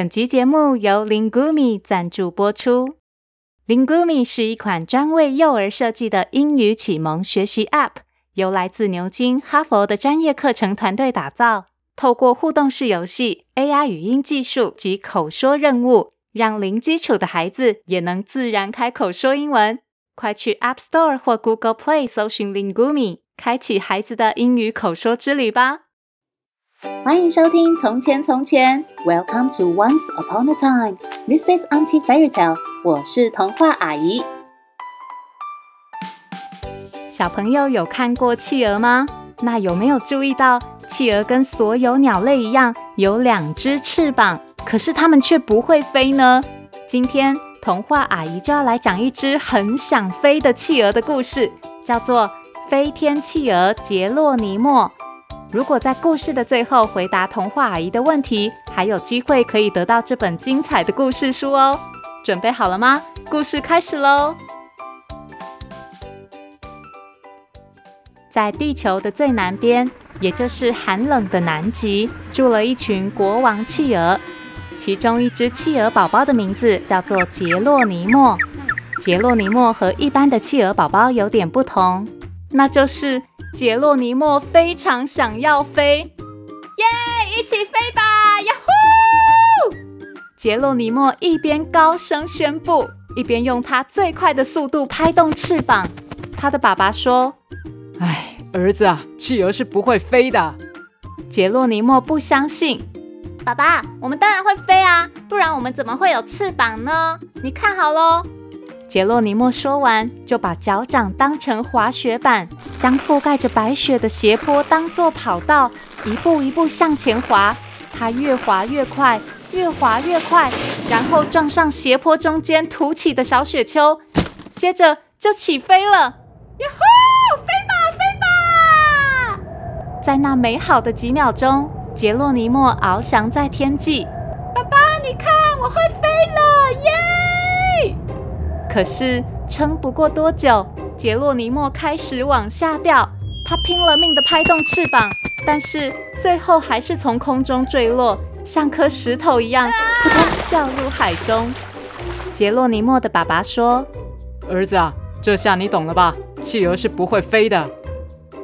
本集节目由 Lingumi 赞助播出。Lingumi 是一款专为幼儿设计的英语启蒙学习 App，由来自牛津、哈佛的专业课程团队打造。透过互动式游戏、AI 语音技术及口说任务，让零基础的孩子也能自然开口说英文。快去 App Store 或 Google Play 搜寻 Lingumi，开启孩子的英语口说之旅吧！欢迎收听《从前从前》，Welcome to Once Upon a Time。This is Auntie Fairy Tale。我是童话阿姨。小朋友有看过企鹅吗？那有没有注意到，企鹅跟所有鸟类一样，有两只翅膀，可是它们却不会飞呢？今天童话阿姨就要来讲一只很想飞的企鹅的故事，叫做《飞天企鹅杰洛尼莫》。如果在故事的最后回答童话阿姨的问题，还有机会可以得到这本精彩的故事书哦。准备好了吗？故事开始喽！在地球的最南边，也就是寒冷的南极，住了一群国王企鹅。其中一只企鹅宝宝的名字叫做杰洛尼莫。杰洛尼莫和一般的企鹅宝宝有点不同，那就是。杰洛尼莫非常想要飞，耶！一起飞吧，呀呼！杰洛尼莫一边高声宣布，一边用他最快的速度拍动翅膀。他的爸爸说：“哎，儿子啊，企鹅是不会飞的。”杰洛尼莫不相信。爸爸，我们当然会飞啊，不然我们怎么会有翅膀呢？你看好喽。杰洛尼莫说完，就把脚掌当成滑雪板，将覆盖着白雪的斜坡当作跑道，一步一步向前滑。他越滑越快，越滑越快，然后撞上斜坡中间凸起的小雪丘，接着就起飞了。呀呼！飞吧，飞吧！在那美好的几秒钟，杰洛尼莫翱翔在天际。爸爸，你看，我会飞了，可是撑不过多久，杰洛尼莫开始往下掉。他拼了命地拍动翅膀，但是最后还是从空中坠落，像颗石头一样，扑通掉入海中。杰洛尼莫的爸爸说：“儿子啊，这下你懂了吧？企鹅是不会飞的。”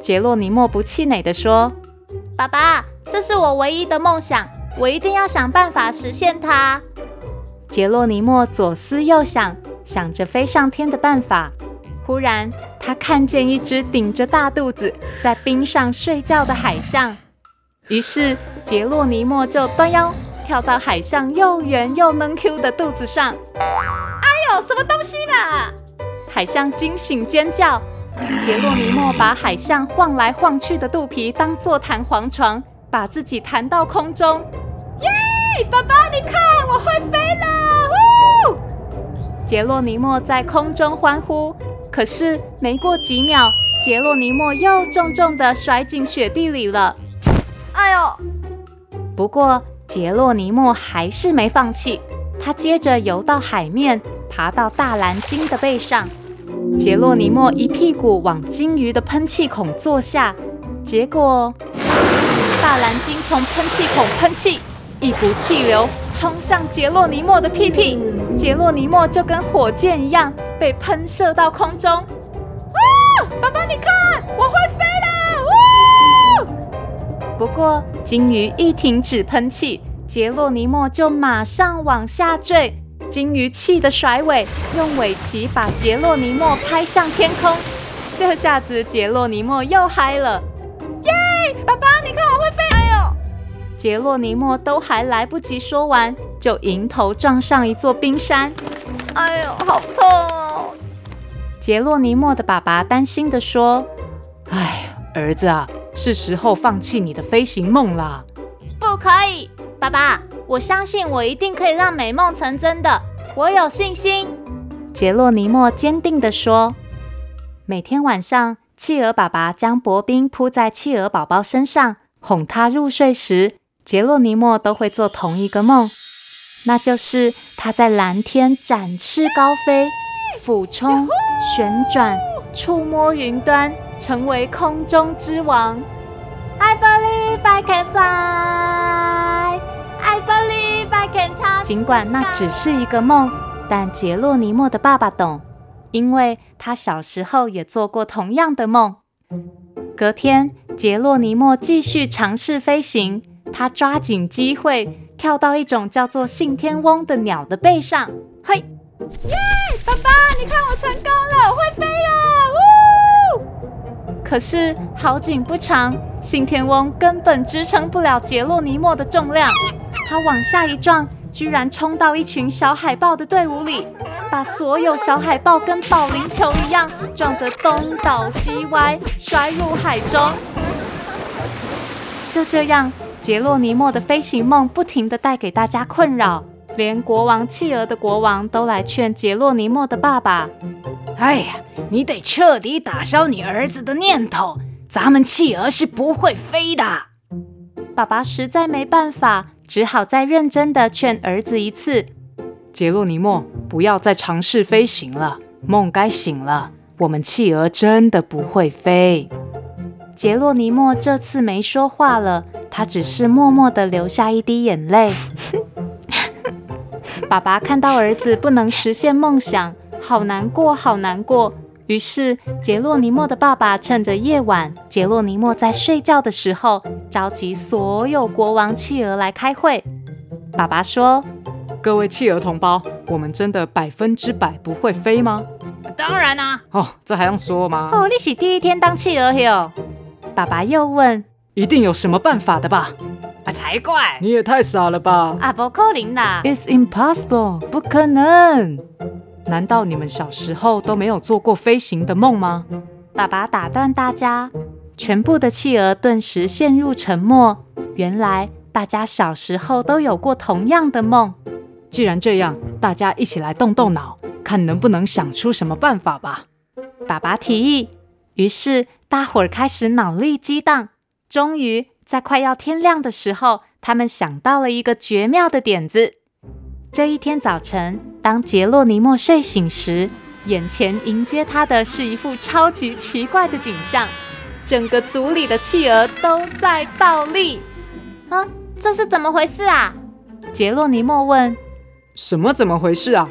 杰洛尼莫不气馁地说：“爸爸，这是我唯一的梦想，我一定要想办法实现它。”杰洛尼莫左思右想。想着飞上天的办法，忽然他看见一只顶着大肚子在冰上睡觉的海象，于是杰洛尼莫就弯腰跳到海象又圆又嫩 Q 的肚子上。哎呦，什么东西呢？海象惊醒尖叫。杰洛尼莫把海象晃来晃去的肚皮当做弹簧床，把自己弹到空中。耶，爸爸，你看，我会飞了！杰洛尼莫在空中欢呼，可是没过几秒，杰洛尼莫又重重的摔进雪地里了。哎呦！不过杰洛尼莫还是没放弃，他接着游到海面，爬到大蓝鲸的背上。杰洛尼莫一屁股往鲸鱼的喷气孔坐下，结果大蓝鲸从喷气孔喷气。一股气流冲向杰洛尼莫的屁屁，杰洛尼莫就跟火箭一样被喷射到空中。啊！爸爸，你看，我会飞了！不过鲸鱼一停止喷气，杰洛尼莫就马上往下坠。鲸鱼气得甩尾，用尾鳍把杰洛尼莫拍向天空。这下子杰洛尼莫又嗨了。耶！爸爸，你看我会飞！杰洛尼莫都还来不及说完，就迎头撞上一座冰山。哎呦，好痛哦！杰洛尼莫的爸爸担心地说：“哎，儿子啊，是时候放弃你的飞行梦了。”不可以，爸爸，我相信我一定可以让美梦成真的，我有信心。杰洛尼莫坚定地说。每天晚上，企鹅爸爸将薄冰铺在企鹅宝宝身上，哄他入睡时。杰洛尼莫都会做同一个梦，那就是他在蓝天展翅高飞，俯冲、旋转、触摸云端，成为空中之王。I believe I can fly. I believe I can touch. 尽管那只是一个梦，但杰洛尼莫的爸爸懂，因为他小时候也做过同样的梦。隔天，杰洛尼莫继续尝试飞行，他抓紧机会跳到一种叫做信天翁的鸟的背上。嘿，耶！爸爸，你看我成功了，我会飞了！呜！可是好景不长，信天翁根本支撑不了杰洛尼莫的重量，他往下一撞。居然冲到一群小海豹的队伍里，把所有小海豹跟保龄球一样撞得东倒西歪，摔入海中。就这样，杰洛尼莫的飞行梦不停地带给大家困扰，连国王企鹅的国王都来劝杰洛尼莫的爸爸：“哎呀，你得彻底打消你儿子的念头，咱们企鹅是不会飞的。”爸爸实在没办法。只好再认真地劝儿子一次：“杰洛尼莫，不要再尝试飞行了，梦该醒了。我们企鹅真的不会飞。”杰洛尼莫这次没说话了，他只是默默地流下一滴眼泪。爸爸看到儿子不能实现梦想，好难过，好难过。于是，杰洛尼莫的爸爸趁着夜晚，杰洛尼莫在睡觉的时候，召集所有国王企鹅来开会。爸爸说：“各位企鹅同胞，我们真的百分之百不会飞吗？”“当然啊！”“哦，这还用说吗？”“哦，你是第一天当企鹅哟。”爸爸又问：“一定有什么办法的吧？”“啊，才怪！你也太傻了吧！”“啊，不可能啦！”“It's impossible，不可能。”难道你们小时候都没有做过飞行的梦吗？爸爸打断大家，全部的企鹅顿时陷入沉默。原来大家小时候都有过同样的梦。既然这样，大家一起来动动脑，看能不能想出什么办法吧。爸爸提议。于是大伙儿开始脑力激荡。终于在快要天亮的时候，他们想到了一个绝妙的点子。这一天早晨，当杰洛尼莫睡醒时，眼前迎接他的是一副超级奇怪的景象：整个组里的企鹅都在倒立。啊，这是怎么回事啊？杰洛尼莫问。什么怎么回事啊？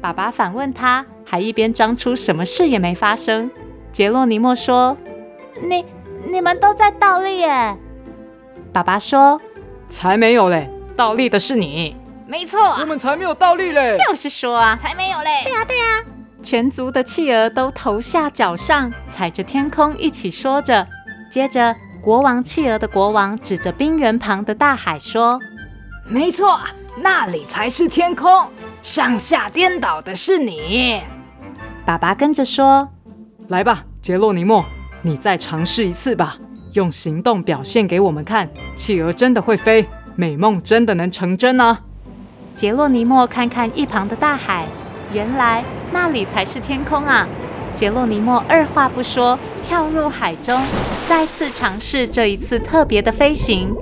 爸爸反问他，还一边装出什么事也没发生。杰洛尼莫说：“你、你们都在倒立耶。”爸爸说：“才没有嘞，倒立的是你。”没错、啊，我们才没有倒立嘞！就是说啊，才没有嘞！对呀、啊，对呀、啊。全族的企鹅都头下脚上，踩着天空一起说着。接着，国王企鹅的国王指着冰原旁的大海说：“没错，那里才是天空，上下颠倒的是你。”爸爸跟着说：“来吧，杰洛尼莫，你再尝试一次吧，用行动表现给我们看，企鹅真的会飞，美梦真的能成真啊！”杰洛尼莫看看一旁的大海，原来那里才是天空啊！杰洛尼莫二话不说，跳入海中，再次尝试这一次特别的飞行。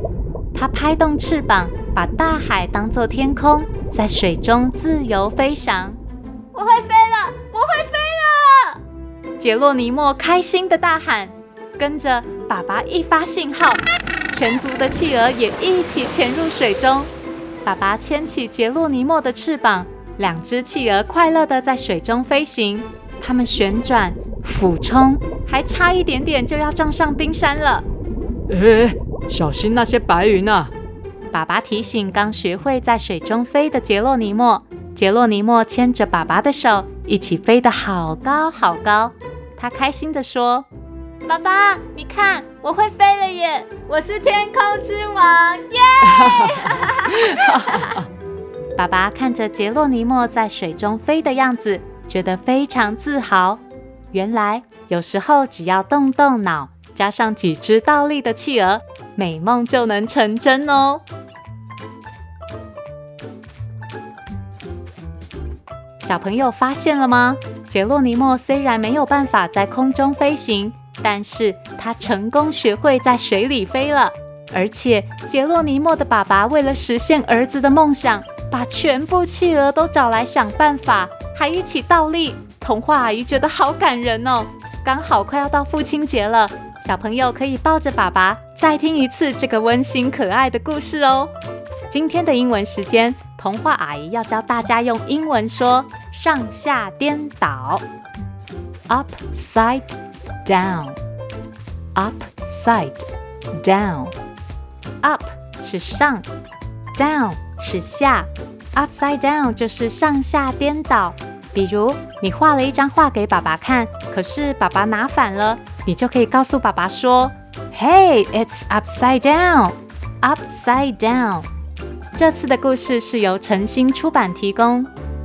他拍动翅膀，把大海当作天空，在水中自由飞翔。我会飞了！我会飞了！杰洛尼莫开心地大喊，跟着爸爸一发信号，全族的企鹅也一起潜入水中。爸爸牵起杰洛尼莫的翅膀，两只企鹅快乐地在水中飞行。它们旋转、俯冲，还差一点点就要撞上冰山了。哎，小心那些白云啊！爸爸提醒刚学会在水中飞的杰洛尼莫。杰洛尼莫牵着爸爸的手，一起飞得好高好高。他开心地说。爸爸，你看，我会飞了耶！我是天空之王，耶！爸爸看着杰洛尼莫在水中飞的样子，觉得非常自豪。原来有时候只要动动脑，加上几只倒立的企鹅，美梦就能成真哦。小朋友发现了吗？杰洛尼莫虽然没有办法在空中飞行。但是他成功学会在水里飞了，而且杰洛尼莫的爸爸为了实现儿子的梦想，把全部企鹅都找来想办法，还一起倒立。童话阿姨觉得好感人哦！刚好快要到父亲节了，小朋友可以抱着爸爸再听一次这个温馨可爱的故事哦。今天的英文时间，童话阿姨要教大家用英文说上下颠倒，upside down，upside down，up 是上，down 是下，upside down 就是上下颠倒。比如你画了一张画给爸爸看，可是爸爸拿反了，你就可以告诉爸爸说：“Hey, it's upside down, upside down。”这次的故事是由晨星出版提供，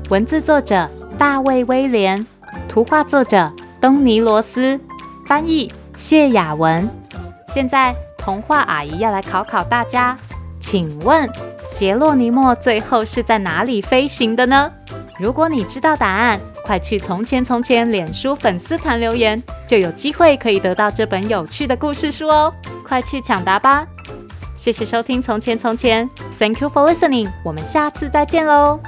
文字作者大卫威廉，图画作者东尼罗斯，翻译谢雅文。现在童话阿姨要来考考大家，请问杰洛尼莫最后是在哪里飞行的呢？如果你知道答案，快去《从前从前》脸书粉丝团留言，就有机会可以得到这本有趣的故事书哦！快去抢答吧！谢谢收听《从前从前》，Thank you for listening，我们下次再见喽！